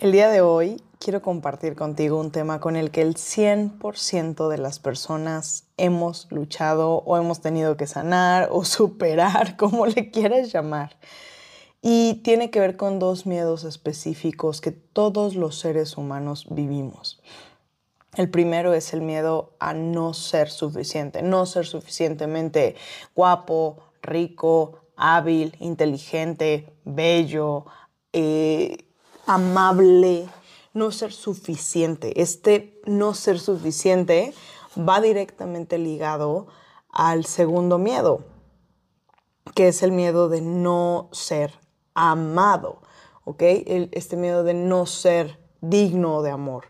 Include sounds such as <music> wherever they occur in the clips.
El día de hoy quiero compartir contigo un tema con el que el 100% de las personas hemos luchado o hemos tenido que sanar o <laughs> superar, como le quieras llamar. Y tiene que ver con dos miedos específicos que todos los seres humanos vivimos. El primero es el miedo a no ser suficiente, no ser suficientemente guapo, rico, hábil, inteligente, bello, eh, amable, no ser suficiente. Este no ser suficiente va directamente ligado al segundo miedo, que es el miedo de no ser amado, ¿ok? este miedo de no ser digno de amor.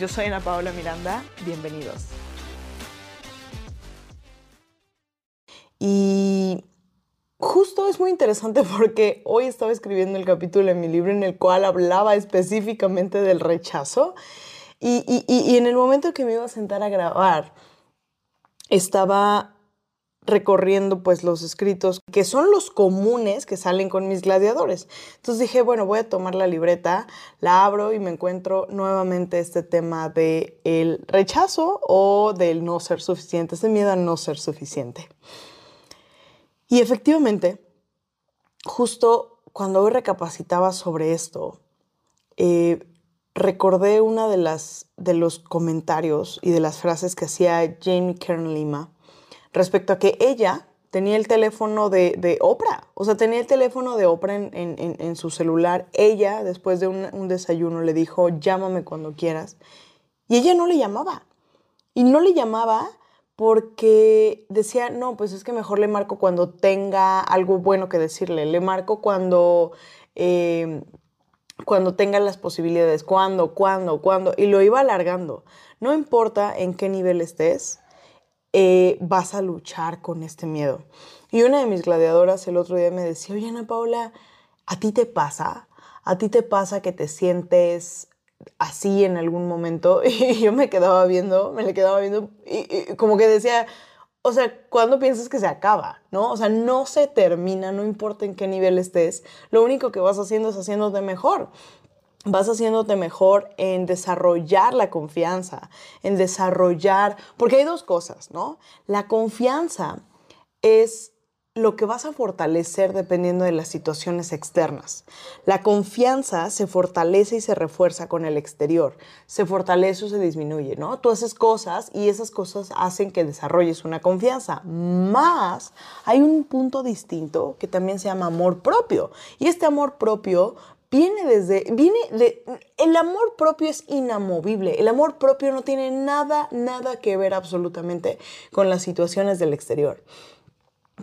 Yo soy Ana Paola Miranda, bienvenidos. Y justo es muy interesante porque hoy estaba escribiendo el capítulo en mi libro en el cual hablaba específicamente del rechazo y, y en el momento que me iba a sentar a grabar, estaba recorriendo pues los escritos que son los comunes que salen con mis gladiadores. Entonces dije, bueno, voy a tomar la libreta, la abro y me encuentro nuevamente este tema de el rechazo o del no ser suficiente, ese miedo a no ser suficiente. Y efectivamente, justo cuando hoy recapacitaba sobre esto, eh, recordé una de las de los comentarios y de las frases que hacía Jamie Kern Lima respecto a que ella tenía el teléfono de, Oprah, o sea, tenía el teléfono de Oprah en, su celular. Ella, después de un, desayuno, le dijo, llámame cuando quieras. Y ella no le llamaba. Y no le llamaba porque decía, no, pues es que mejor le marco cuando tenga algo bueno que decirle, le marco cuando, eh, cuando tenga las posibilidades, cuando, cuando, cuando, y lo iba alargando. No importa en qué nivel estés, eh, vas a luchar con este miedo. Y una de mis gladiadoras el otro día me decía, oye Ana Paula, ¿a ti te pasa? ¿A ti te pasa que te sientes así en algún momento? <laughs> Y yo me quedaba viendo, me le quedaba viendo y, como que decía, o sea, ¿cuándo piensas que se acaba? ¿No? O sea, no se termina, no importa en qué nivel estés, lo único que vas haciendo es haciéndote mejor vas haciéndote mejor en desarrollar la confianza, en desarrollar, porque hay dos cosas, ¿no? La confianza es lo que vas a fortalecer dependiendo de las situaciones externas. La confianza se fortalece y se refuerza con el exterior. Se fortalece o se disminuye, ¿no? Tú haces cosas y esas cosas hacen que desarrolles una confianza. Más hay un punto distinto que también se llama amor propio. Y este amor propio viene desde, viene de, el amor propio es inamovible, el amor propio no tiene nada, nada que ver absolutamente con las situaciones del exterior.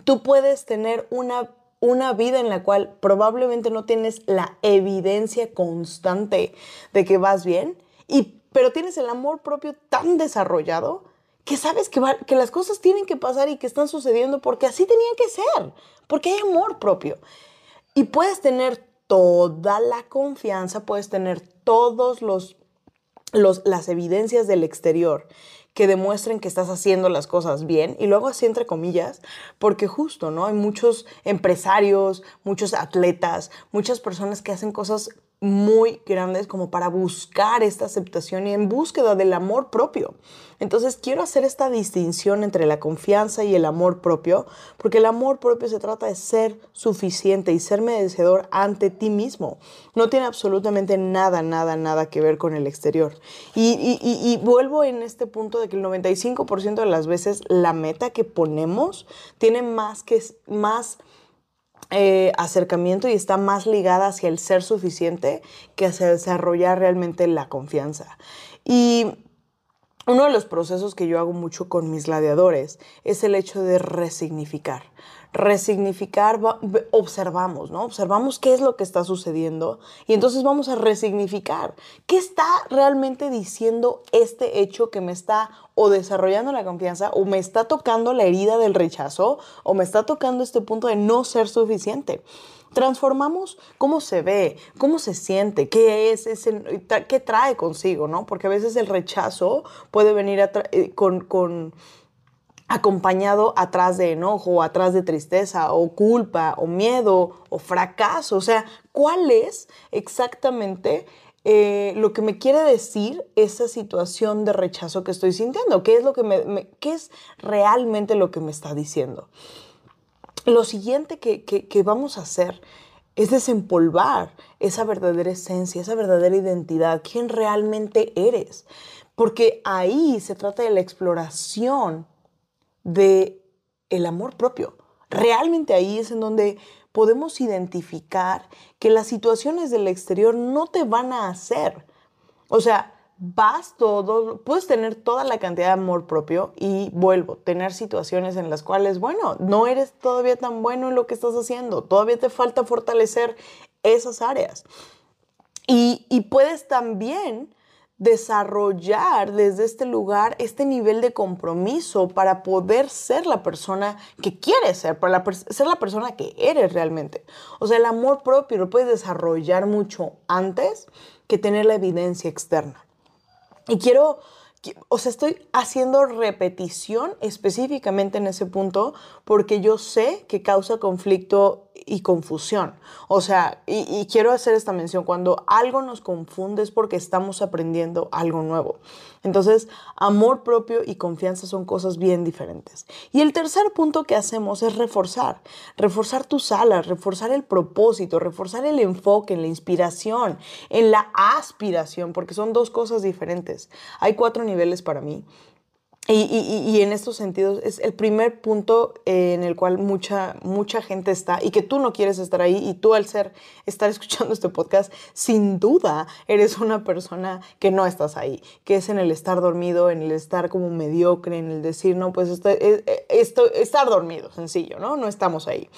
Tú puedes tener una, una vida en la cual probablemente no tienes la evidencia constante de que vas bien, y, pero tienes el amor propio tan desarrollado que sabes que, que las cosas tienen que pasar y que están sucediendo porque así tenían que ser, porque hay amor propio. Y puedes tener toda la confianza, puedes tener todos los, las evidencias del exterior que demuestren que estás haciendo las cosas bien y luego así entre comillas, porque justo, ¿no? Hay muchos empresarios, muchos atletas, muchas personas que hacen cosas muy grandes como para buscar esta aceptación y en búsqueda del amor propio. Entonces quiero hacer esta distinción entre la confianza y el amor propio, porque el amor propio se trata de ser suficiente y ser merecedor ante ti mismo. No tiene absolutamente nada, nada, nada que ver con el exterior. Y, vuelvo en este punto de que el 95% de las veces la meta que ponemos tiene más que más eh, acercamiento y está más ligada hacia el ser suficiente que hacia desarrollar realmente la confianza. Y uno de los procesos que yo hago mucho con mis gladiadores es el hecho de resignificar. resignificar, observamos, ¿no? Observamos qué es lo que está sucediendo y entonces vamos a resignificar. ¿Qué está realmente diciendo este hecho que me está o desarrollando la confianza o me está tocando la herida del rechazo o me está tocando este punto de no ser suficiente? Transformamos cómo se ve, cómo se siente, qué es, ese, qué trae consigo, ¿no? Porque a veces el rechazo puede venir eh, con, acompañado atrás de enojo, atrás de tristeza, o culpa, o miedo, o fracaso. O sea, ¿cuál es exactamente eh, lo que me quiere decir esa situación de rechazo que estoy sintiendo? ¿Qué es, lo que me, ¿Qué es realmente lo que me está diciendo? Lo siguiente que, vamos a hacer es desempolvar esa verdadera esencia, esa verdadera identidad, quién realmente eres. Porque ahí se trata de la exploración de el amor propio. Realmente ahí es en donde podemos identificar que las situaciones del exterior no te van a hacer. O sea, vas todo, puedes tener toda la cantidad de amor propio y vuelvo, tener situaciones en las cuales, bueno, no eres todavía tan bueno en lo que estás haciendo, todavía te falta fortalecer esas áreas. Y, y puedes también desarrollar desde este lugar este nivel de compromiso para poder ser la persona que quieres ser, para ser la persona que eres realmente. O sea, el amor propio lo puedes desarrollar mucho antes que tener la evidencia externa. Y quiero, o sea, estoy haciendo repetición específicamente en ese punto porque yo sé que causa conflicto y confusión. O sea, y, quiero hacer esta mención, cuando algo nos confunde es porque estamos aprendiendo algo nuevo. Entonces, amor propio y confianza son cosas bien diferentes. Y el tercer punto que hacemos es reforzar, reforzar tus alas, reforzar el propósito, reforzar el enfoque en la inspiración, en la aspiración, porque son dos cosas diferentes. Hay cuatro niveles para mí. Y, en estos sentidos es el primer punto eh, en el cual mucha, mucha gente está y que tú no quieres estar ahí y tú al ser, estar <laughs> escuchando este podcast, sin duda eres una persona que no estás ahí, que es en el estar dormido, en el estar como mediocre, en el decir, no, pues esto, eh, eh, esto, estar dormido, sencillo, ¿no? No estamos ahí.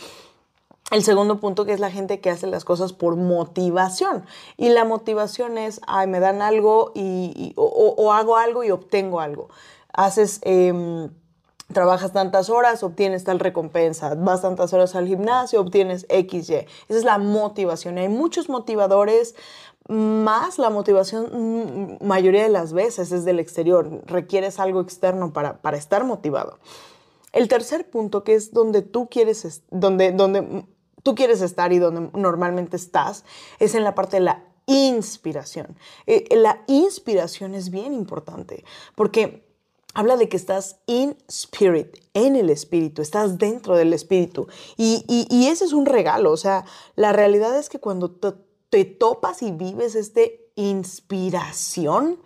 El segundo punto que es la gente que hace las cosas por motivación. Y la motivación es, ay, me dan algo y, o hago algo y obtengo algo haces... Em, trabajas tantas horas, obtienes tal recompensa, vas tantas horas al gimnasio, obtienes XY. Esa es la motivación. Hay muchos motivadores, más la motivación mm, mayoría de las veces es del exterior. Requieres algo externo para, para estar motivado. El tercer punto, que es donde tú quieres, donde, donde tú quieres estar y donde normalmente estás, es en la parte de la inspiración. Eh, la inspiración es bien importante porque habla de que estás in spirit, en el espíritu, estás dentro del espíritu. Y, y, ese es un regalo, o sea, la realidad es que cuando te, topas y vives este inspiración,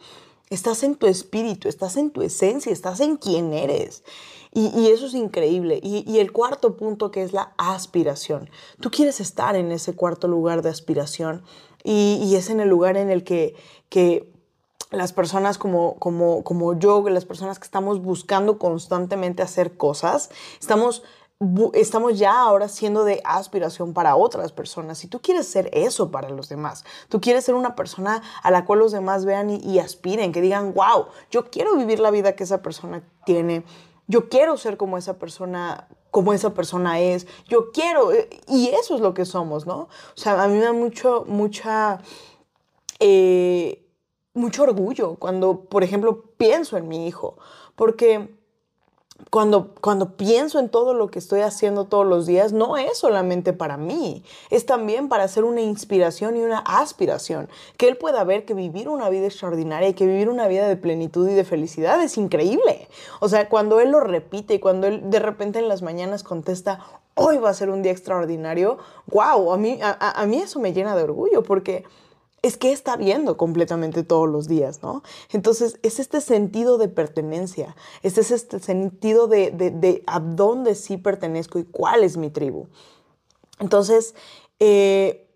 estás en tu espíritu, estás en tu esencia, estás en quien eres. Y, eso es increíble. Y, el cuarto punto que es la aspiración. Tú quieres estar en ese cuarto lugar de aspiración y, es en el lugar en el que, que las personas como, como, como yo, las personas que estamos buscando constantemente hacer cosas, estamos, estamos ya ahora siendo de aspiración para otras personas. Si tú quieres ser eso para los demás, tú quieres ser una persona a la cual los demás vean y, aspiren, que digan, wow, yo quiero vivir la vida que esa persona tiene, yo quiero ser como esa persona como esa persona es, yo quiero, eh, y eso es lo que somos, ¿no? O sea, a mí me da mucho, mucha... Eh, mucho orgullo cuando, por ejemplo, pienso en mi hijo, porque cuando, cuando pienso en todo lo que estoy haciendo todos los días, no es solamente para mí, es también para ser una inspiración y una aspiración, que él pueda ver que vivir una vida extraordinaria y que vivir una vida de plenitud y de felicidad es increíble. O sea, cuando él lo repite y cuando él de repente en las mañanas contesta, hoy va a ser un día extraordinario, wow, a mí, a mí eso me llena de orgullo porque es que está viendo completamente todos los días, ¿no? Entonces, es este sentido de pertenencia, es este sentido de, a dónde sí pertenezco y cuál es mi tribu. Entonces, eh,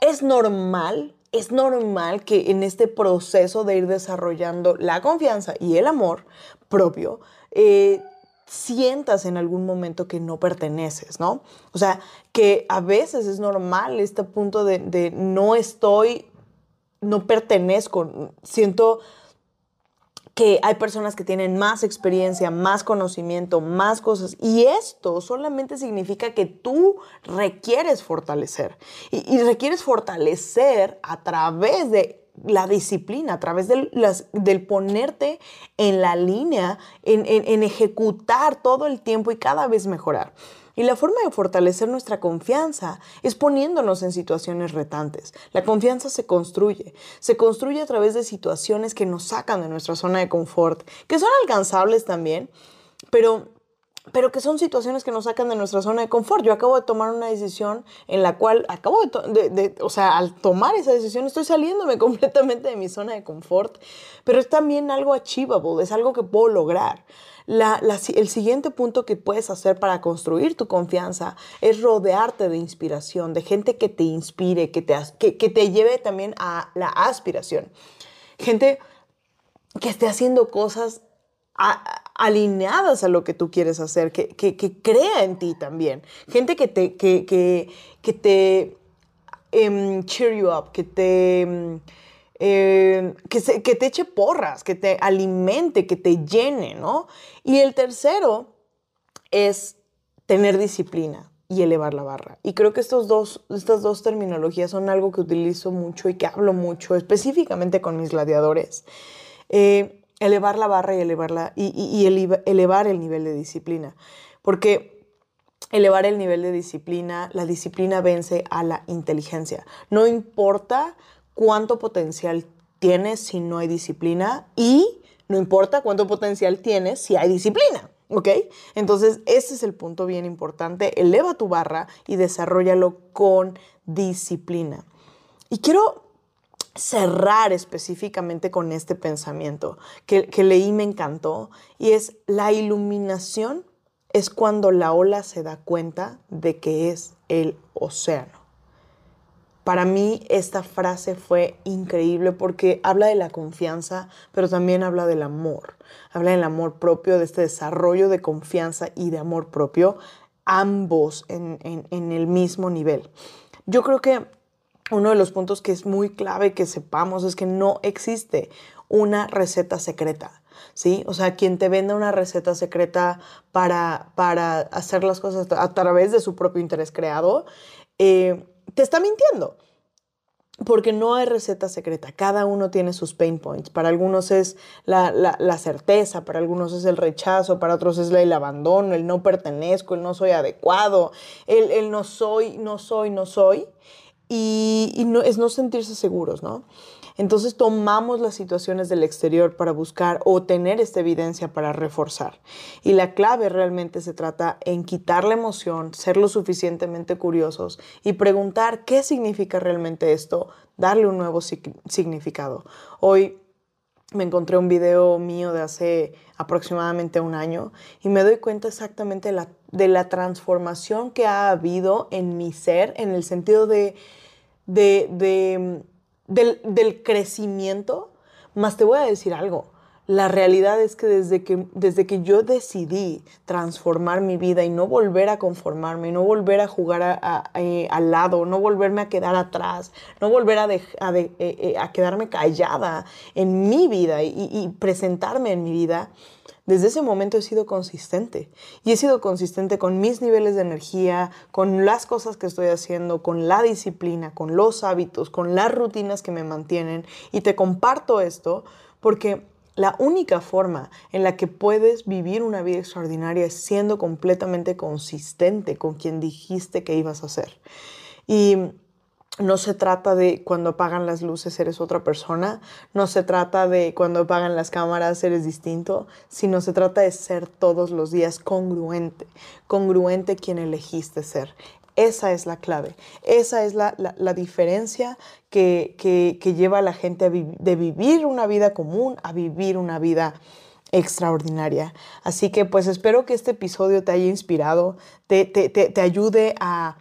es normal, es normal que en este proceso de ir desarrollando la confianza y el amor propio, eh, sientas en algún momento que no perteneces, ¿no? O sea, que a veces es normal este punto de, no estoy, no pertenezco, siento que hay personas que tienen más experiencia, más conocimiento, más cosas. Y esto solamente significa que tú requieres fortalecer. Y, requieres fortalecer a través de la disciplina, a través del, del ponerte en la línea, en, en ejecutar todo el tiempo y cada vez mejorar. Y la forma de fortalecer nuestra confianza es poniéndonos en situaciones retantes. La confianza se construye. Se construye a través de situaciones que nos sacan de nuestra zona de confort, que son alcanzables también, pero pero que son situaciones que nos sacan de nuestra zona de confort. Yo acabo de tomar una decisión en la cual, acabo de, o sea, al tomar esa decisión estoy saliéndome <laughs> completamente de mi zona de confort, pero es también algo achievable, es algo que puedo lograr el siguiente punto que puedes hacer para construir tu confianza es rodearte de inspiración, de gente que te inspire, que te, que, te lleve también a la aspiración. Gente que esté haciendo cosas alineadas a lo que tú quieres hacer, que, crea en ti también. Gente que te, que, que, te em, cheer you up, que te... Em, eh, que, que te eche porras, que te alimente, que te llene, ¿no? Y el tercero es tener disciplina y elevar la barra. Y creo que estos dos, estas dos terminologías son algo que utilizo mucho y que hablo mucho, específicamente con mis gladiadores. Eh, elevar la barra y, elevarla, y, elevar el nivel de disciplina. Porque elevar el nivel de disciplina, la disciplina vence a la inteligencia. No importa cuánto potencial tienes si no hay disciplina y no importa cuánto potencial tienes si hay disciplina. ¿Ok? Entonces, ese es el punto bien importante. Eleva tu barra y desarrollalo con disciplina. Y quiero cerrar específicamente con este pensamiento que, que leí me encantó, y es la iluminación es cuando la ola se da cuenta de que es el océano. Para mí esta frase fue increíble porque habla de la confianza, pero también habla del amor. Habla del amor propio, de este desarrollo de confianza y de amor propio, ambos en, el mismo nivel. Yo creo que uno de los puntos que es muy clave que sepamos es que no existe una receta secreta. ¿Sí? O sea, quien te venda una receta secreta para, para hacer las cosas a través de su propio interés creado, eh, te está mintiendo. Porque no hay receta secreta, cada uno tiene sus pain points. Para algunos es la, certeza, para algunos es el rechazo, para otros es el abandono, el no pertenezco, el no soy adecuado, el, no soy, no soy, no soy. Y, no, es no sentirse seguros, ¿no? Entonces tomamos las situaciones del exterior para buscar o tener esta evidencia para reforzar. Y la clave realmente se trata en quitar la emoción, ser lo suficientemente curiosos y preguntar qué significa realmente esto, darle un nuevo significado. Hoy me encontré un video mío de hace aproximadamente un año y me doy cuenta exactamente de la, de la transformación que ha habido en mi ser en el sentido de, de del, crecimiento, más te voy a decir algo. La realidad es que desde, que desde que yo decidí transformar mi vida y no volver a conformarme, no volver a jugar eh, al lado, no volverme a quedar atrás, no volver a, eh, eh, a quedarme callada en mi vida y presentarme en mi vida, desde ese momento he sido consistente y he sido consistente con mis niveles de energía, con las cosas que estoy haciendo, con la disciplina, con los hábitos, con las rutinas que me mantienen. Y te comparto esto porque la única forma en la que puedes vivir una vida extraordinaria es siendo completamente consistente con quien dijiste que ibas a ser. No se trata de cuando apagan las luces eres otra persona, no se trata de cuando apagan las cámaras eres distinto, sino se trata de ser todos los días congruente, congruente quien elegiste ser. Esa es la clave, esa es la, diferencia que, lleva a la gente de vivir una vida común a vivir una vida extraordinaria. Así que pues espero que este episodio te haya inspirado, te ayude a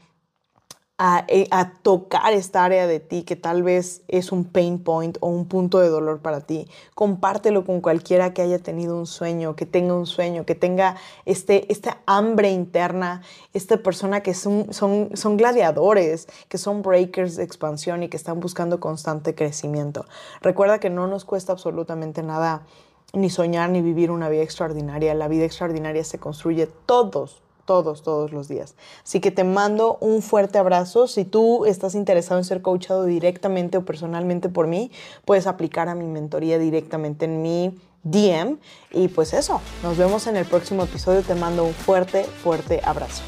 eh, a, tocar esta área de ti que tal vez es un pain point o un punto de dolor para ti. Compártelo con cualquiera que haya tenido un sueño, que tenga un sueño, que tenga este, esta hambre interna, esta persona que son, son, son gladiadores, que son breakers de expansión y que están buscando constante crecimiento. Recuerda que no nos cuesta absolutamente nada ni soñar ni vivir una vida extraordinaria. La vida extraordinaria se construye todos, todos, todos los días. Así que te mando un fuerte abrazo. Si tú estás interesado en ser coachado directamente o personalmente por mí, puedes aplicar a mi mentoría directamente en mi DM. Y pues eso, nos vemos en el próximo episodio. Te mando un fuerte, fuerte abrazo.